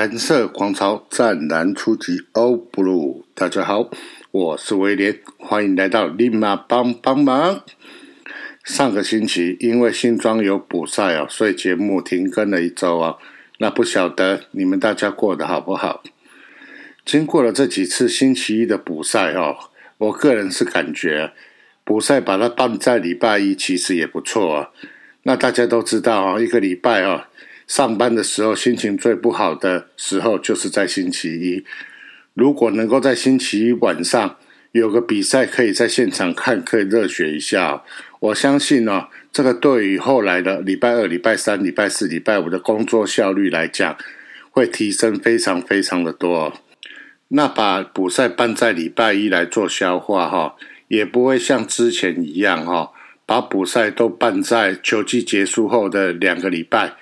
蓝色狂潮湛蓝初级欧布鲁，大家好，我是威廉，欢迎来到立马帮帮忙。上个星期因为新庄有补赛哦，所以节目停更了一周啊。那不晓得你们大家过得好不好？经过了这几次星期一的补赛哦，我个人是感觉补赛把它办在礼拜一其实也不错啊。那大家都知道啊，一个礼拜啊。上班的时候心情最不好的时候就是在星期一。如果能够在星期一晚上有个比赛可以在现场看，可以热血一下，我相信呢，这个对于后来的礼拜二、礼拜三、礼拜四、礼拜五的工作效率来讲，会提升非常非常的多。那把补赛办在礼拜一来做消化哈，也不会像之前一样哈，把补赛都办在球季结束后的两个礼拜。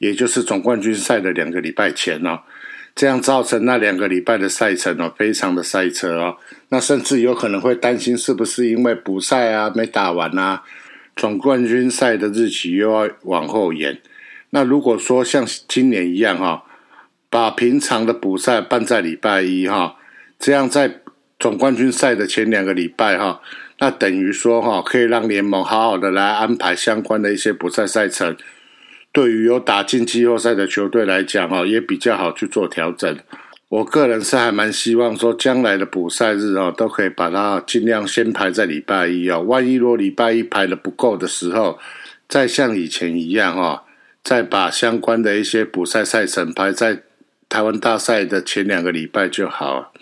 也就是总冠军赛的两个礼拜前哦，这样造成那两个礼拜的赛程哦，非常的塞车哦。那甚至有可能会担心是不是因为补赛啊没打完啊，总冠军赛的日期又要往后延。那如果说像今年一样哈，把平常的补赛办在礼拜一哈，这样在总冠军赛的前两个礼拜哈，那等于说哈，可以让联盟好好的来安排相关的一些补赛赛程。对于有打进季后赛的球队来讲，哦，也比较好去做调整。我个人是还蛮希望说，将来的补赛日哦，都可以把它尽量先排在礼拜一哦。万一如果礼拜一排的不够的时候，再像以前一样哦，再把相关的一些补赛赛程排在台湾大赛的前两个礼拜就好。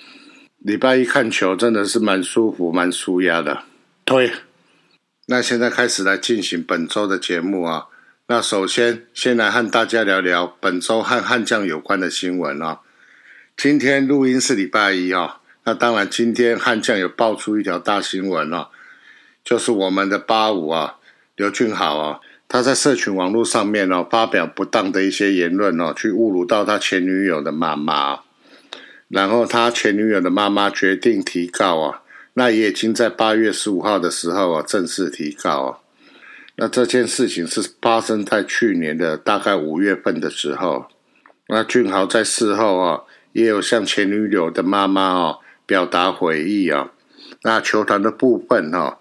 礼拜一看球真的是蛮舒服、蛮舒压的。推，那现在开始来进行本周的节目啊。那首先，先来和大家聊聊本周和悍将有关的新闻啊。今天录音是礼拜一啊，那当然今天悍将有爆出一条大新闻啊，就是我们的八五啊，刘俊豪啊，他在社群网络上面哦发表不当的一些言论哦，去侮辱到他前女友的妈妈，然后他前女友的妈妈决定提告啊，那也已经在八月十五号的时候啊正式提告啊。那这件事情是发生在去年的大概五月份的时候。那俊豪在事后啊，也有向前女友的妈妈哦表达悔意啊。那球团的部分哈，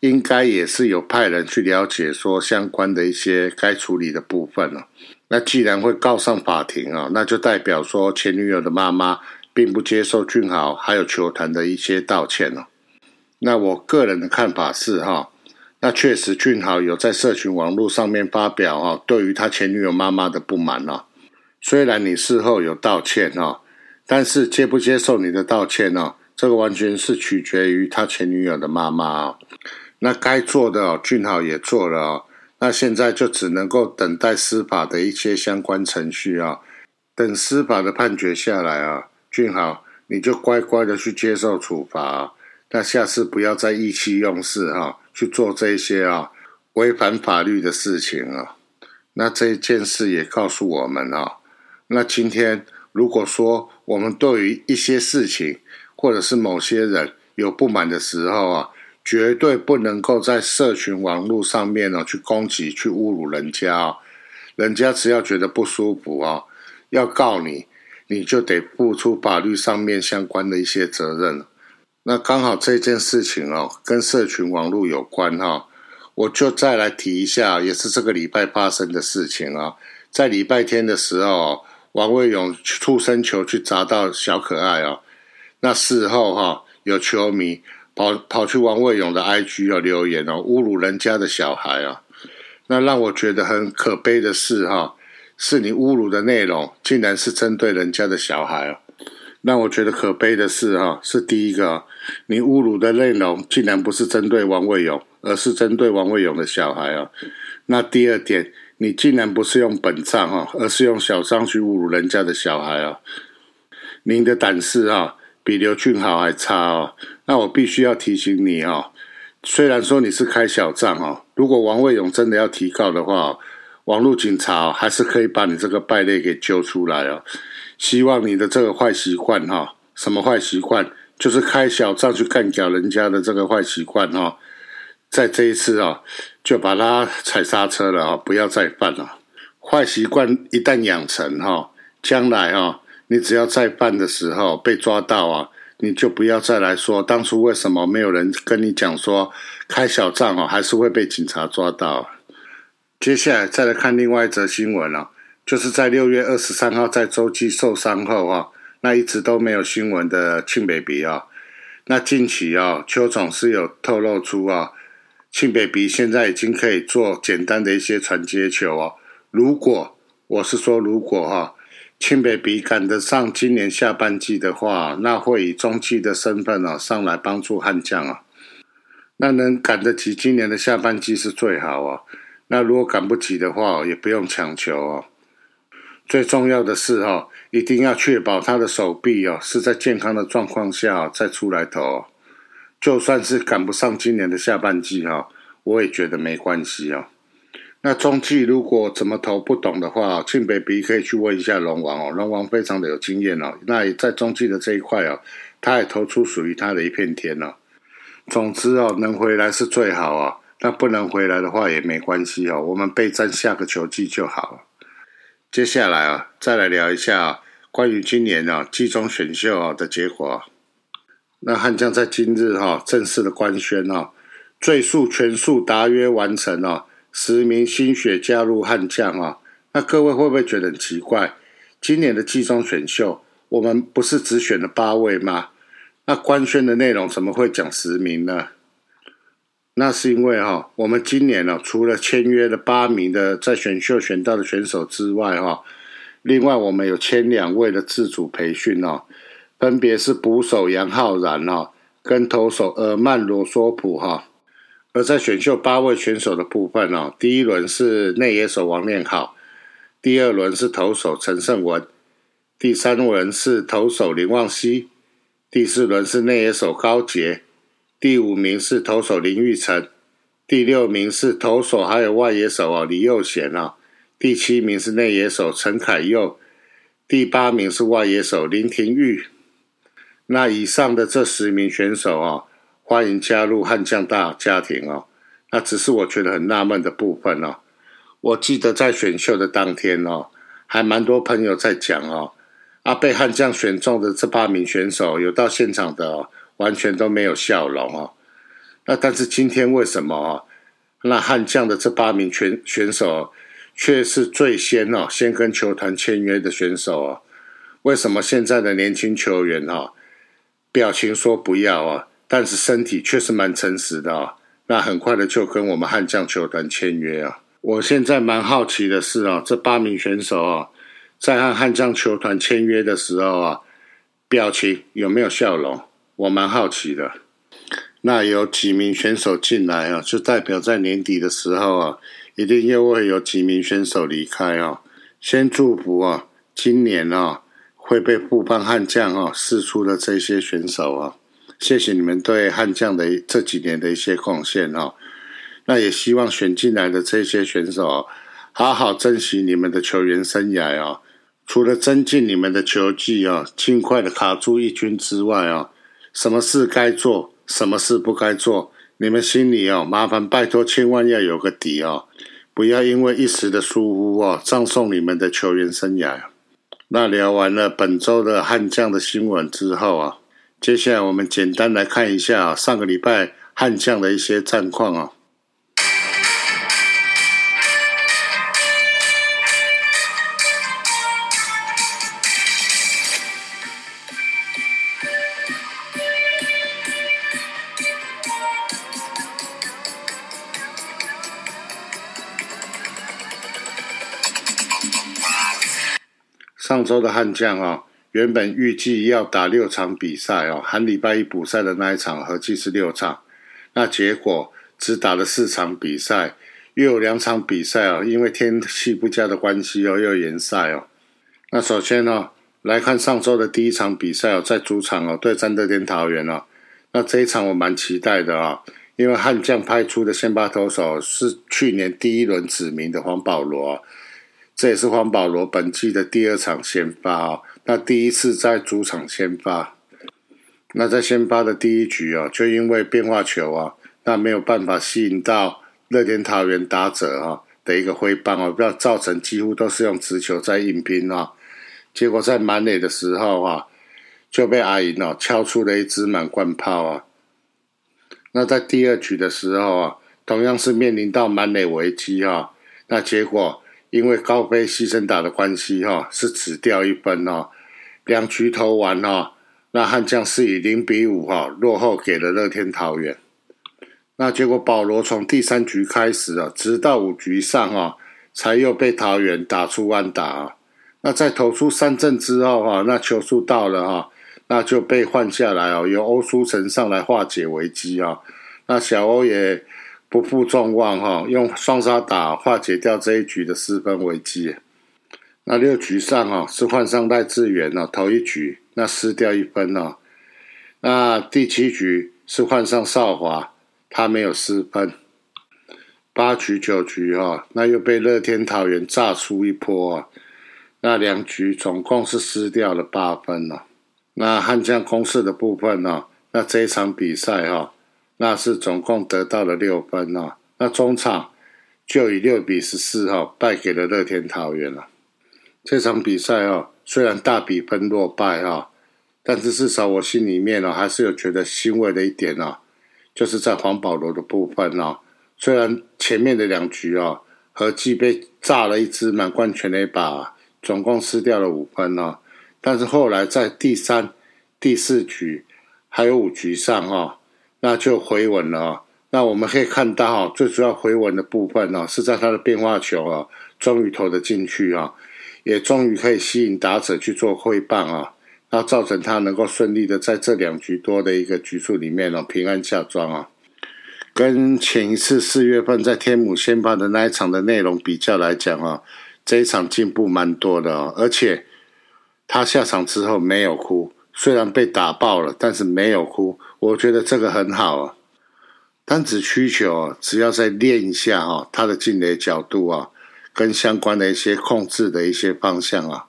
应该也是有派人去了解说相关的一些该处理的部分了。那既然会告上法庭啊，那就代表说前女友的妈妈并不接受俊豪还有球团的一些道歉了。那我个人的看法是哈。那确实，俊豪有在社群网络上面发表啊，对于他前女友妈妈的不满啊。虽然你事后有道歉啊，但是接不接受你的道歉呢？这个完全是取决于他前女友的妈妈啊。那该做的哦俊豪也做了啊。那现在就只能够等待司法的一些相关程序啊。等司法的判决下来啊，俊豪你就乖乖的去接受处罚。那下次不要再意气用事哈。去做这些啊违反法律的事情啊，那这件事也告诉我们啊，那今天如果说我们对于一些事情或者是某些人有不满的时候啊，绝对不能够在社群网络上面呢去攻击、去侮辱人家啊，人家只要觉得不舒服啊，要告你，你就得付出法律上面相关的一些责任。那刚好这件事情哦，跟社群网络有关哈，我就再来提一下，也是这个礼拜发生的事情啊。在礼拜天的时候，王卫勇触身球去砸到小可爱哦。那事后哈，有球迷跑跑去王卫勇的 IG 要留言哦，侮辱人家的小孩啊。那让我觉得很可悲的是哈，是你侮辱的内容竟然是针对人家的小孩啊。让我觉得可悲的是哈，是第一个。你侮辱的内容竟然不是针对王卫勇，而是针对王卫勇的小孩啊！那第二点，你竟然不是用本账哈，而是用小账去侮辱人家的小孩啊！您的胆识啊，比刘俊豪还差哦！那我必须要提醒你哈，虽然说你是开小账哈，如果王卫勇真的要提告的话，网络警察还是可以把你这个败类给揪出来哦。希望你的这个坏习惯哈，什么坏习惯？就是开小账去干掉人家的这个坏习惯哈，在这一次啊，就把它踩刹车了啊，不要再犯了。坏习惯一旦养成哈，将来啊，你只要再犯的时候被抓到啊，你就不要再来说当初为什么没有人跟你讲说开小账哦，还是会被警察抓到。接下来再来看另外一则新闻啊，就是在六月二十三号在洲际受伤后啊，那一直都没有新闻的庆 baby 啊，那近期啊，邱总是有透露出啊，庆 baby 现在已经可以做简单的一些传接球哦。如果我是说如果哈，庆 baby 赶得上今年下半季的话，那会以中继的身份啊上来帮助悍将啊，那能赶得及今年的下半季是最好啊。那如果赶不及的话，也不用强求哦。最重要的是哈，一定要确保他的手臂哦是在健康的状况下再出来投。就算是赶不上今年的下半季哈，我也觉得没关系哦。那中继如果怎么投不懂的话，庆北鼻可以去问一下龙王哦，龙王非常的有经验哦。那也在中继的这一块哦，他也投出属于他的一片天哦。总之哦，能回来是最好啊。那不能回来的话也没关系哦，我们备战下个球季就好了。接下来啊，再来聊一下关于今年啊季中选秀啊的结果。那悍将在今日哈正式的官宣哦，最速全数达约完成哦，十名新血加入悍将啊。那各位会不会觉得很奇怪？今年的季中选秀，我们不是只选了八位吗？那官宣的内容怎么会讲十名呢？那是因为哈，我们今年呢，除了签约了八名的在选秀选到的选手之外哈，另外我们有签两位的自主培训哦，分别是捕手杨浩然哈，跟投手尔曼罗索普哈。而在选秀八位选手的部分哦，第一轮是内野手王念好，第二轮是投手陈胜文，第三轮是投手林旺熙，第四轮是内野手高杰。第五名是投手林玉成，第六名是投手还有外野手啊李佑贤啊，第七名是内野手陈凯佑，第八名是外野手林廷玉。那以上的这十名选手啊，欢迎加入悍将大家庭哦。那只是我觉得很纳闷的部分哦。我记得在选秀的当天哦，还蛮多朋友在讲哦，啊被悍将选中的这八名选手有到现场的哦。完全都没有笑容哦。那但是今天为什么哦？那悍将的这八名选选手却是最先哦，先跟球团签约的选手哦。为什么现在的年轻球员哈，表情说不要啊，但是身体确实蛮诚实的啊。那很快的就跟我们悍将球团签约啊。我现在蛮好奇的是啊，这八名选手啊，在和悍将球团签约的时候啊，表情有没有笑容？我蛮好奇的，那有几名选手进来啊，就代表在年底的时候啊，一定又会有几名选手离开啊。先祝福啊，今年啊会被副班悍将啊试出的这些选手啊，谢谢你们对悍将的这几年的一些贡献啊。那也希望选进来的这些选手啊，好好珍惜你们的球员生涯啊。除了增进你们的球技啊，尽快的卡住一军之外啊。什么事该做，什么事不该做，你们心里哦，麻烦拜托，千万要有个底哦，不要因为一时的疏忽哦，葬送你们的球员生涯。那聊完了本周的悍将的新闻之后啊，接下来我们简单来看一下上个礼拜悍将的一些战况啊。周的悍将啊，原本预计要打六场比赛哦，含礼拜一补赛的那一场，合计是六场。那结果只打了四场比赛，又有两场比赛哦，因为天气不佳的关系哦，又延赛哦。那首先呢，来看上周的第一场比赛哦，在主场哦对战乐天桃园哦。那这一场我蛮期待的啊，因为悍将派出的先发投手是去年第一轮指名的黄保罗。这也是黄保罗本季的第二场先发啊，那第一次在主场先发，那在先发的第一局啊，就因为变化球啊，那没有办法吸引到乐天桃园打者啊的一个挥棒啊，不要造成几乎都是用直球在硬拼啊，结果在满垒的时候啊，就被阿银哦敲出了一支满贯炮啊。那在第二局的时候啊，同样是面临到满垒危机啊，那结果因为高飞牺牲打的关系哈，是只掉一分哦。两局投完哈，那悍将是以零比五哈落后给了乐天桃园。那结果保罗从第三局开始啊，直到五局上啊，才又被桃园打出安打啊。那在投出三振之后哈，那球速到了哈。那就被换下来哦，由欧舒成上来化解危机啊。那小欧也不负众望哈，用双杀打化解掉这一局的失分危机。那六局上哈是换上赖志远哦，头一局那失掉一分哦。那第七局是换上少华，他没有失分。八局九局哈，那又被乐天桃园炸出一波啊。那两局总共是失掉了八分哦。那悍将攻势的部分呢？那这一场比赛哈，那是总共得到了六分哦。那中场就以六比十四哈败给了乐天桃园了。这场比赛哦，虽然大比分落败哈，但是至少我心里面呢还是有觉得欣慰的一点哦，就是在黄保罗的部分哦，虽然前面的两局哦合计被炸了一支满贯全垒把，总共失掉了五分哦。但是后来在第三、第四局还有五局上啊，那就回稳了。那我们可以看到哈，最主要回稳的部分呢，是在他的变化球啊，终于投得进去啊，也终于可以吸引打者去做挥棒啊，那造成他能够顺利的在这两局多的一个局数里面呢，平安下庄啊。跟前一次四月份在天母先发的那一场的内容比较来讲啊，这一场进步蛮多的哦，而且。他下场之后没有哭，虽然被打爆了，但是没有哭。我觉得这个很好啊。单指需求啊，只要再练一下哈，他的进垒角度啊，跟相关的一些控制的一些方向啊，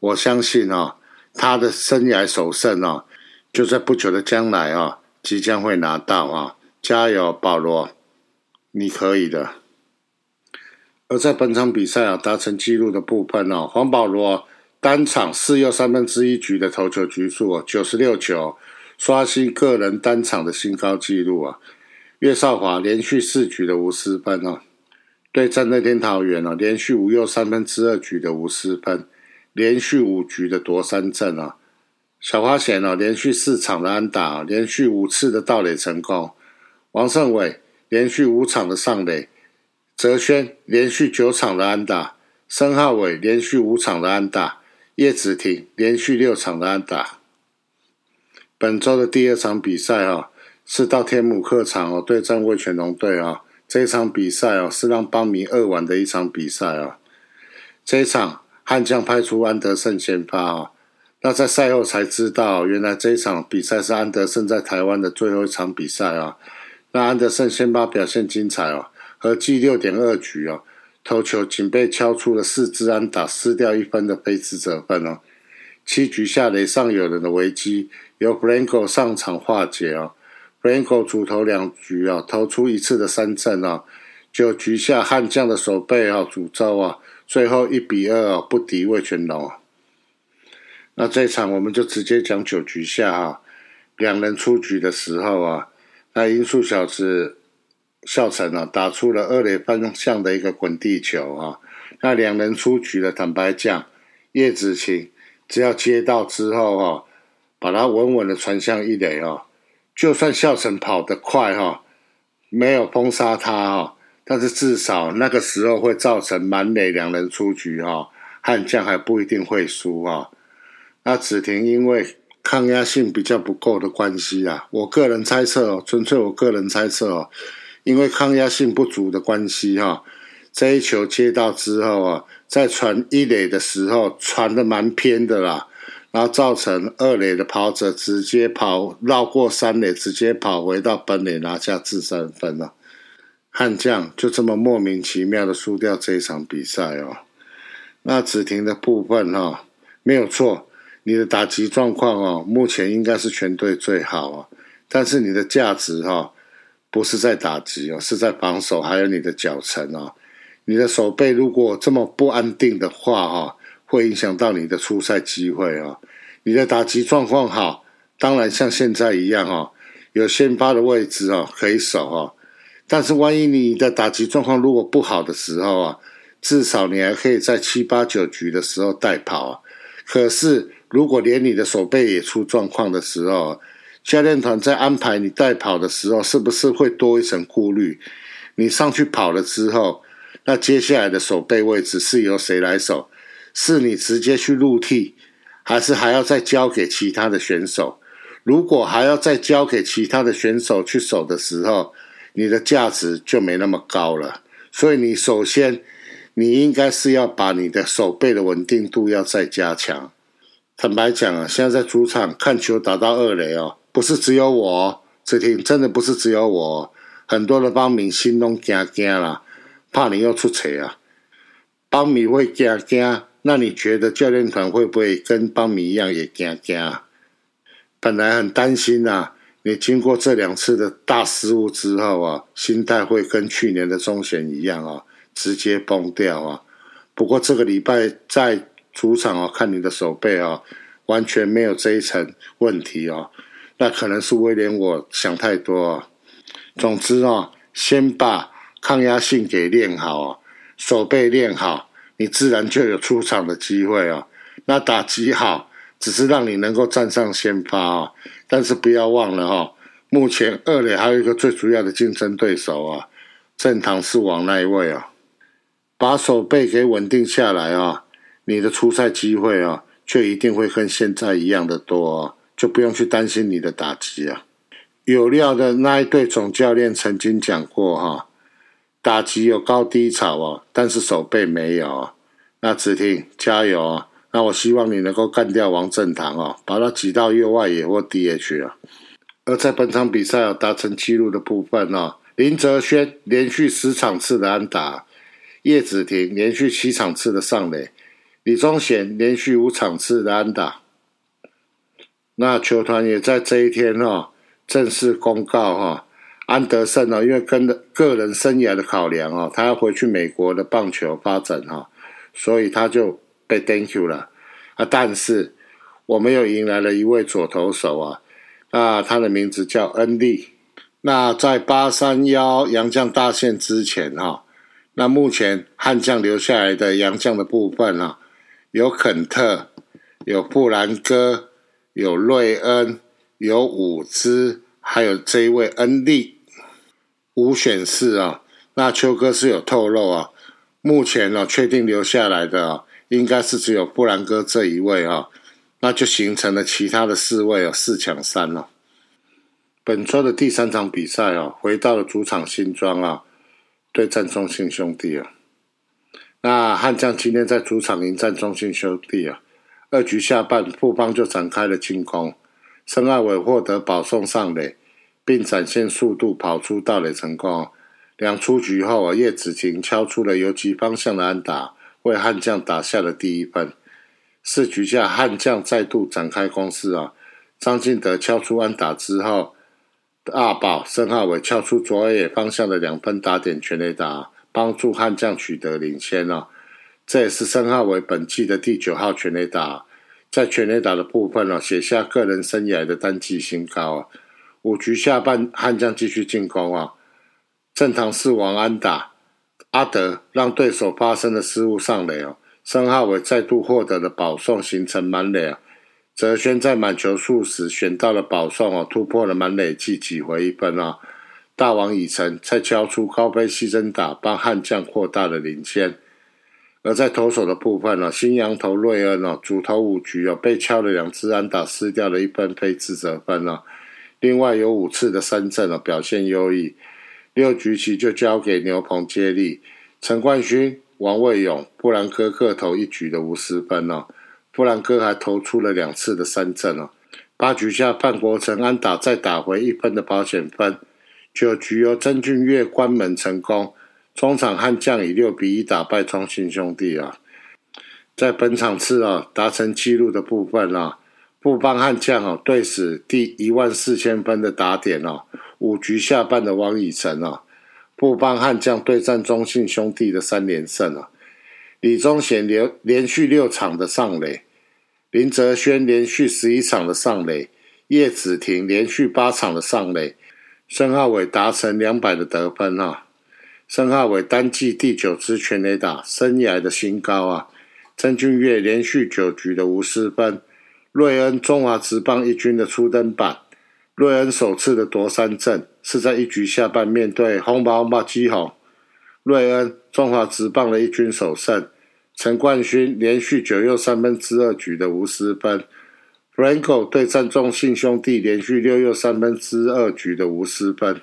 我相信啊，他的生涯首胜啊，就在不久的将来啊，即将会拿到啊。加油，保罗，你可以的。而在本场比赛啊，达成纪录的部分呢，黄保罗。单场四又三分之一局的投球局数，九十六球，刷新个人单场的新高纪录啊！岳少华连续四局的无失分哦，对战乐天桃园哦，连续五又三分之二局的无失分，连续五局的夺三振啊！小花贤哦，连续四场的安打，连续五次的盗垒成功。王胜伟连续五场的上垒，泽轩连续九场的安打，申浩伟连续五场的安打。叶子廷连续六场的安打。本周的第二场比赛啊，是到天母客场哦对战味全龙队啊。这一场比赛哦，是让邦迷扼腕的一场比赛啊。这一场悍将派出安德胜先发啊。那在赛后才知道，原来这一场比赛是安德胜在台湾的最后一场比赛啊。那安德胜先发表现精彩哦，合计六点二局哦。投球仅被敲出了四支安打，失掉一分的非自责分哦。七局下雷上有人的危机，由 Franco 上场化解哦。Franco 主投两局啊，投出一次的三振啊。九局下悍将的手背啊，诅咒啊，最后一比二不敌魏全龙。那这场我们就直接讲九局下啊，两人出局的时候啊，那音速小子。孝成啊，打出了二垒方向的一个滚地球啊！那两人出局的坦白讲，叶子晴只要接到之后哈，把它稳稳的传向一垒哦，就算笑成跑得快哈，没有封杀他哈，但是至少那个时候会造成满垒两人出局哈，悍将还不一定会输哈。那子婷因为抗压性比较不够的关系啊，我个人猜测哦，纯粹我个人猜测哦。因为抗压性不足的关系，哈，这一球接到之后啊，在传一垒的时候传的蛮偏的啦，然后造成二垒的跑者直接跑绕过三垒，直接跑回到本垒拿下自三分了。悍将就这么莫名其妙的输掉这一场比赛哦。那子停的部分哈，没有错，你的打击状况哦，目前应该是全队最好啊，但是你的价值哈。不是在打击哦，是在防守，还有你的脚程哦。你的手背如果这么不安定的话哈，会影响到你的出赛机会啊。你的打击状况好，当然像现在一样哦，有先发的位置哦可以守哦。但是万一你的打击状况如果不好的时候啊，至少你还可以在七八九局的时候带跑啊。可是如果连你的手背也出状况的时候，教练团在安排你带跑的时候，是不是会多一层顾虑？你上去跑了之后，那接下来的手背位置是由谁来守？是你直接去入替？还是还要再交给其他的选手？如果还要再交给其他的选手去守的时候，你的价值就没那么高了。所以你首先，你应该是要把你的手背的稳定度要再加强。坦白讲啊，现在在主场看球打到二垒哦，不是只有我，哦这天真的不是只有我，哦很多的帮迷心都惊惊啦，怕你又出错啊，帮迷会惊惊。那你觉得教练团会不会跟邦米一样也惊惊？本来很担心呐，你经过这两次的大失误之后啊，心态会跟去年的中选一样啊，直接崩掉啊。不过这个礼拜在主场啊，看你的手背啊，完全没有这一层问题哦。那可能是威廉我想太多。总之啊，先把抗压性给练好，手背练好。你自然就有出场的机会啊。那打击好，只是让你能够站上先发啊。但是不要忘了哈，目前二垒还有一个最主要的竞争对手啊，正堂是王那一位啊。把手背给稳定下来啊，你的出赛机会啊，就一定会跟现在一样的多，就不用去担心你的打击啊。有料的那一队总教练曾经讲过哈。打击有高低潮哦，但是手背没有。那子婷加油啊！那我希望你能够干掉王正堂哦，把他挤到右外野或 DH 啊。而在本场比赛有达成纪录的部分哦，林哲轩连续十场次的安打，叶子婷连续七场次的上垒，李宗贤连续五场次的安打。那球团也在这一天哦，正式公告哈。安德森呢，因为跟个人生涯的考量哦，他要回去美国的棒球发展哈，所以他就被 Thank you 了啊。但是我们又迎来了一位左投手啊，那他的名字叫恩利。那在八三幺洋将大限之前哈，那目前悍将留下来的洋将的部分啊，有肯特，有布兰哥，有瑞恩，有伍兹，还有这一位恩利。五选四啊，那秋哥是有透露啊，目前呢确定留下来的啊，应该是只有布兰哥这一位啊，那就形成了其他的四位啊，四强三了。本周的第三场比赛啊，回到了主场新庄啊，对战中信兄弟啊。那悍将今天在主场迎战中信兄弟啊，二局下半富邦就展开了进攻，申爱伟获得保送上垒。并展现速度跑出盗垒成功。两出局后，叶子晴敲出了游击方向的安打，为悍将打下了第一分。四局下，悍将再度展开攻势啊！张进德敲出安打之后，阿宝申浩伟敲出左野方向的两分打点全垒打，帮助悍将取得领先啊！这也是申浩伟本季的第九号全垒打，在全垒打的部分呢，写下个人生涯的单季新高啊！五局下半，悍将继续进攻啊！正堂是王安打，阿德让对手发生了失误上垒哦。申浩伟再度获得了保送，形成满垒啊！泽轩在满球数时选到了保送哦，突破了满垒计，挤回一分啊！大王已成再敲出高飞牺牲打，帮悍将扩大了领先。而在投手的部分呢，新羊头瑞恩哦，主投五局哦，被敲了两支安打，失掉了一分被自责分哦。另外有五次的三振哦，表现优异。六局起就交给牛棚接力，陈冠勋、王卫勇、布兰科各投一局的无失分哦。布兰科还投出了两次的三振哦。八局下范国成安打再打回一分的保险分。九局由曾俊岳关门成功，中场悍将以六比一打败中信兄弟啊。在本场次啊达成纪录的部分啊。布邦悍将哦，对史第一万四千分的打点哦，五局下半的王以诚哦，布邦悍将对战中信兄弟的三连胜哦，李宗贤连连续六场的上垒，林哲轩连续十一场的上垒，叶子庭连续八场的上垒，申浩伟达成两百的得分啊！申浩伟单季第九支全垒打，生涯的新高啊！曾俊岳连续九局的无失分，瑞恩中华职棒一军的初登板，瑞恩首次的夺三振是在一局下半面对红毛马基宏，瑞恩中华职棒的一军首胜。陈冠勋连续九又三分之二局的无失分，Franco 对战中信兄弟连续六又三分之二局的无失分。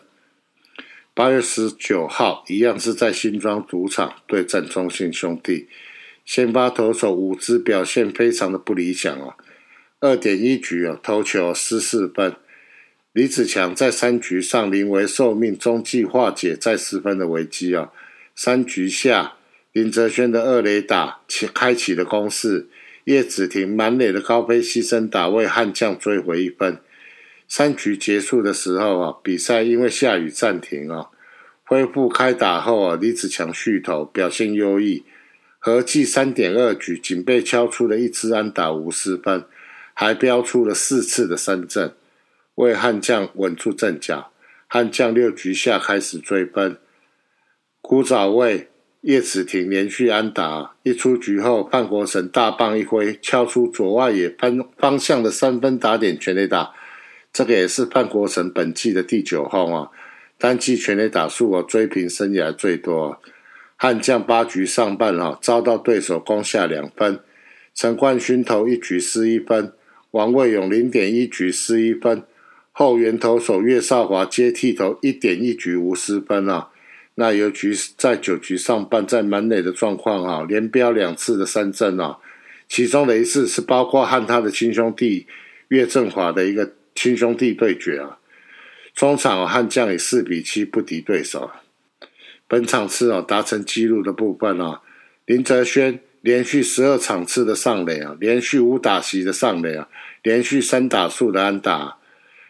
八月十九号一样是在新庄主场对战中信兄弟，先发投手五支表现非常的不理想哦，二点一局哦投球失四分，李子强在三局上临危受命，中计化解再失分的危机啊，三局下。林哲轩的二垒打启开启了攻势，叶子廷满垒的高飞牺牲打为悍将追回一分。三局结束的时候啊，比赛因为下雨暂停啊，恢复开打后啊，李子强续投表现优异，合计三点二局仅被敲出了一支安打无失分，还标出了四次的三振，为悍将稳住阵脚。悍将六局下开始追分，古早味。叶子廷连续安打，一出局后，范国成大棒一挥，敲出左外野方方向的三分打点全垒打。这个也是范国成本季的第九号啊，单季全垒打数啊追平生涯最多。悍将八局上半啊遭到对手攻下两分，陈冠勋投一局失一分，王卫勇零点一局失一分，后援投手岳少华接替投一点一局无失分啊。那尤其在九局上半，在满垒的状况啊，连标两次的三振啊，其中的一次是包括和他的亲兄弟岳振华的一个亲兄弟对决啊，中场悍将以四比七不敌对手。本场次哦达成纪录的部分啊，林哲轩连续十二场次的上垒啊，连续五打席的上垒啊，连续三打数的安打。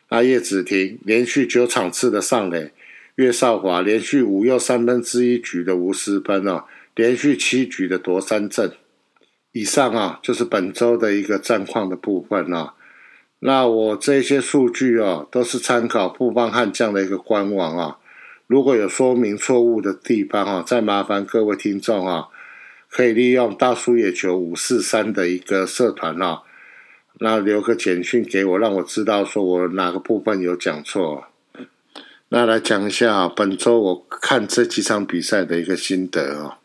那叶子廷连续九场次的上垒。岳少华连续五又三分之一局的无失分哦，连续七局的夺三振。以上啊，就是本周的一个战况的部分啊。那我这些数据啊，都是参考富邦悍将的一个官网啊。如果有说明错误的地方啊，再麻烦各位听众啊，可以利用大叔野球五四三的一个社团啊，那留个简讯给我，让我知道说我哪个部分有讲错。那来讲一下本周我看这几场比赛的一个心得啊。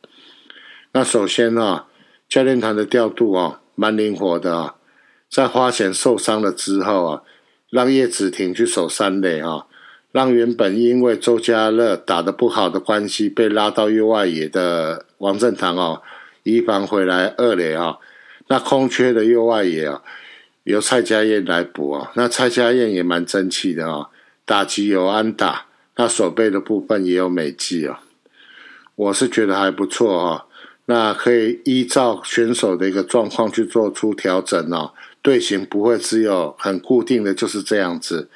那首先啊，教练团的调度啊，蛮灵活的啊。在花钱受伤了之后啊，让叶子廷去守三垒啊，让原本因为周家乐打得不好的关系被拉到右外野的王振堂哦，一防回来二垒啊。那空缺的右外野啊，由蔡家燕来补啊。那蔡家燕也蛮争气的啊。打击有安打，那手背的部分也有美技哦，我是觉得还不错哈。那可以依照选手的一个状况去做出调整哦，队形不会只有很固定的就是这样子。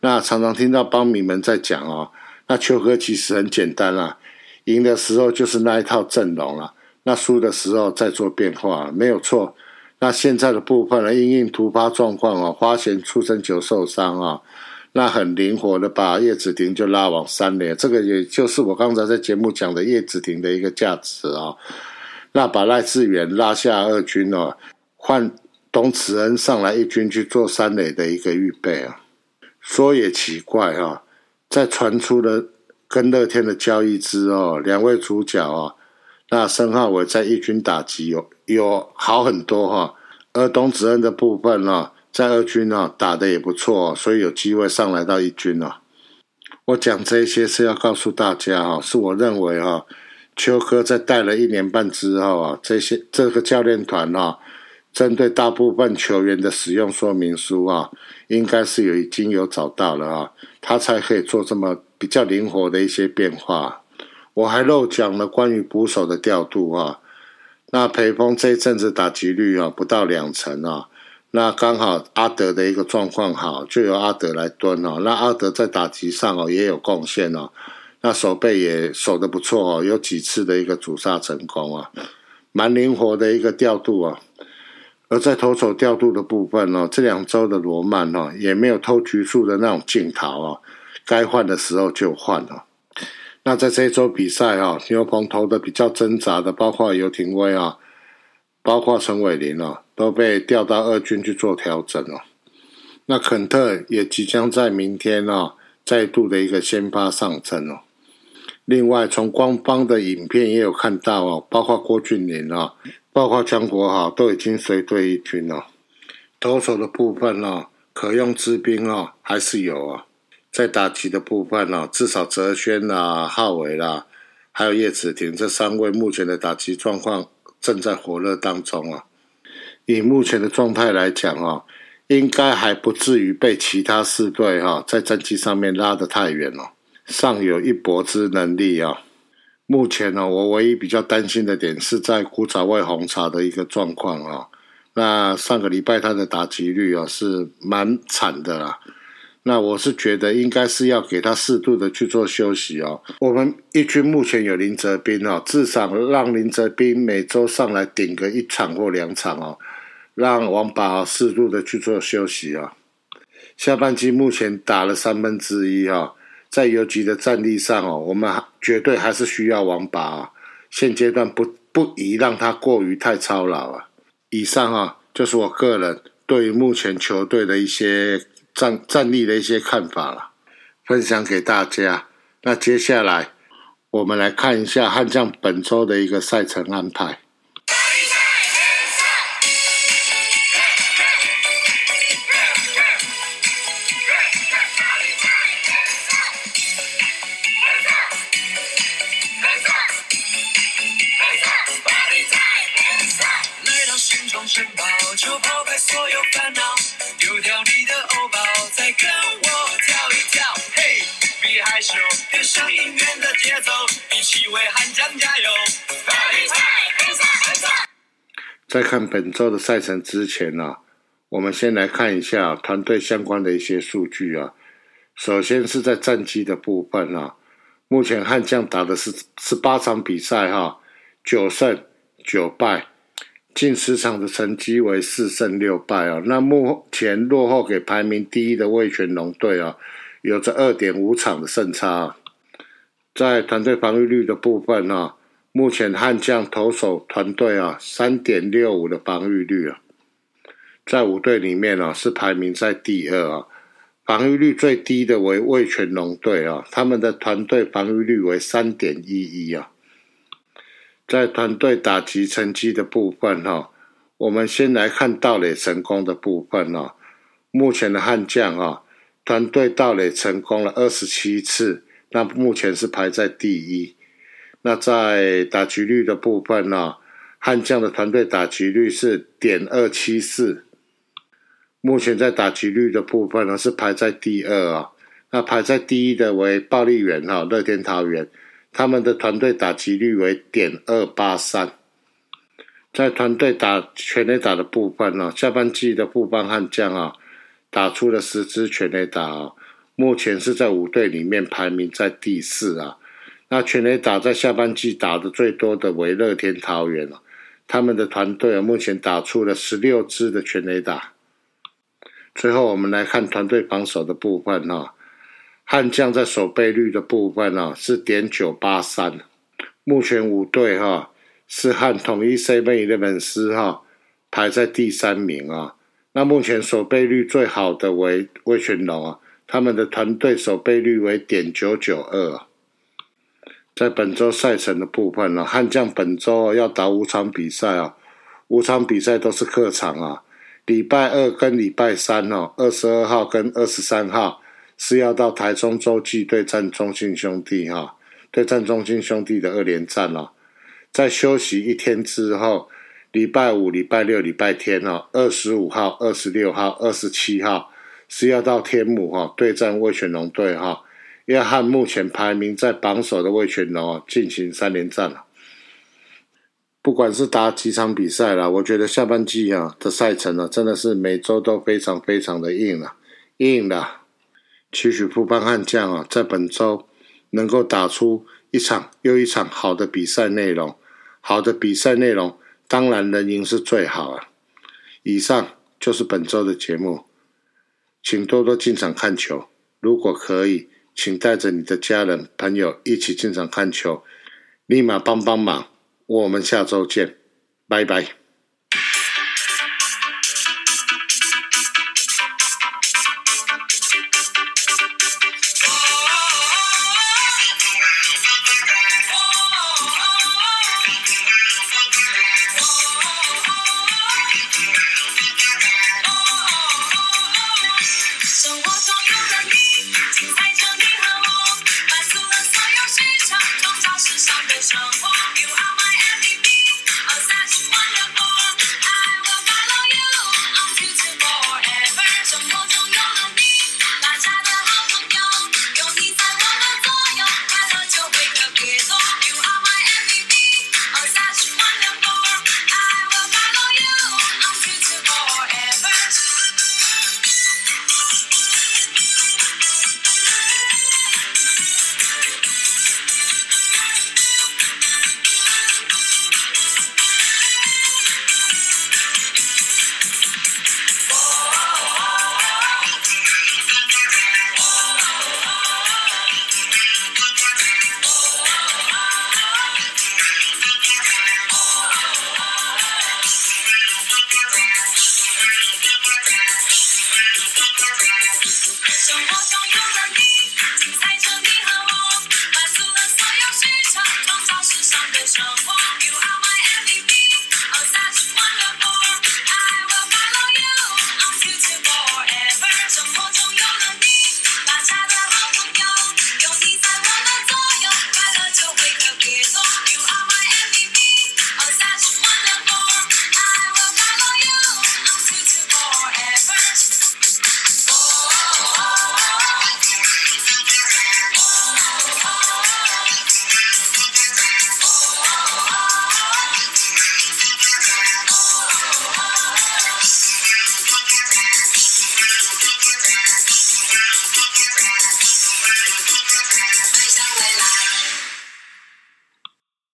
那常常听到帮迷们在讲哦，那球哥其实很简单啦，赢的时候就是那一套阵容了，那输的时候再做变化没有错。那现在的部分呢，因应突发状况啊，花钱出生球受伤啊。那很灵活的把叶子廷就拉往三垒，这个也就是我刚才在节目讲的叶子廷的一个价值啊。那把赖志远拉下二军哦，换董慈恩上来一军去做三垒的一个预备啊。说也奇怪啊，在传出了跟乐天的交易之后，两位主角啊，那申浩伟在一军打击有有好很多哈，而董子恩的部分呢？在二军啊打的也不错，所以有机会上来到一军啊。我讲这些是要告诉大家哈，是我认为哈，邱哥在带了一年半之后啊，这些这个教练团啊，针对大部分球员的使用说明书啊，应该是有已经有找到了啊，他才可以做这么比较灵活的一些变化。我还漏讲了关于捕手的调度啊，那裴峰这一阵子打击率啊不到两成啊。那刚好阿德的一个状况好，就由阿德来蹲哦。那阿德在打击上哦也有贡献哦。那手背也守的不错哦，有几次的一个主杀成功啊。蛮灵活的一个调度啊。而在投手调度的部分呢，这两周的罗曼哦，也没有偷局数的那种镜头啊，该换的时候就换了。那在这一周比赛啊，牛棚投的比较挣扎的，包括游廷威啊，包括陈伟林啊，都被调到二军去做调整了。那肯特也即将在明天啊，再度的一个先发上阵哦。另外，从官方的影片也有看到哦，包括郭俊麟啊，包括江国豪都已经随队一军了。投手的部分呢，可用之兵啊，还是有啊。在打击的部分呢，至少泽轩啦、浩伟啦，还有叶子廷这三位目前的打击状况正在火热当中啊。以目前的状态来讲啊，应该还不至于被其他四队哈在战绩上面拉得太远了，尚有一搏之能力啊。目前呢，我唯一比较担心的点是在古早味红茶的一个状况啊。那上个礼拜他的打击率啊是蛮惨的啦。那我是觉得应该是要给他适度的去做休息哦。我们一军目前有林泽斌哦，至少让林泽斌每周上来顶个一场或两场哦，让王宝适度的去做休息啊。下半季目前打了三分之一哦，在游击的战力上哦，我们绝对还是需要王宝，现阶段不不宜让他过于太操劳啊。以上啊，就是我个人对于目前球队的一些。战战力的一些看法了，分享给大家。那接下来我们来看一下悍将本周的一个赛程安排。在看本周的赛程之前呢，我们先来看一下团队相关的一些数据啊。首先是在战绩的部分啊，目前悍将打的是十八场比赛哈，九胜九败，近十场的成绩为四胜六败啊。那目前落后给排名第一的味全龙队啊，有着二点五场的胜差。在团队防御率的部分呢，目前悍将投手团队啊，三点六五的防御率啊，在五队里面啊是排名在第二啊，防御率最低的为味全龙队啊，他们的团队防御率为三点一一啊。在团队打击成绩的部分哈，我们先来看盗垒成功的部分啊，目前的悍将啊，团队盗垒成功了二十七次。那目前是排在第一。那在打击率的部分呢，悍将的团队打击率是点二七四。目前在打击率的部分呢，是排在第二啊。那排在第一的为暴力员哈，乐天桃园，他们的团队打击率为点二八三。在团队打全垒打的部分呢，下半季的富邦悍将啊，打出了十支全垒打啊。目前是在五队里面排名在第四啊。那全垒打在下半季打的最多的为乐天桃园了，他们的团队啊目前打出了十六支的全垒打。最后我们来看团队防守的部分啊，悍将在守备率的部分啊是点九八三，目前五队哈是和统一 C 位的粉丝哈排在第三名啊。那目前守备率最好的为魏全龙啊。他们的团队守备率为点九九二，在本周赛程的部分呢，悍将本周要打五场比赛啊，五场比赛都是客场啊。礼拜二跟礼拜三哦，二十二号跟二十三号是要到台中洲际对战中信兄弟哈，对战中信兄弟的二连战哦。在休息一天之后，礼拜五、礼拜六、礼拜天哦，二十五号、二十六号、二十七号。是要到天母哈对战魏全龙队哈，要和目前排名在榜首的魏全龙进行三连战了。不管是打几场比赛了，我觉得下半季啊的赛程呢，真的是每周都非常非常的硬了，硬的。期许富邦悍将啊，在本周能够打出一场又一场好的比赛内容，好的比赛内容当然能赢是最好啊。以上就是本周的节目，请多多进场看球。如果可以，请带着你的家人朋友一起进场看球，立马帮帮忙。我们下周见，拜拜。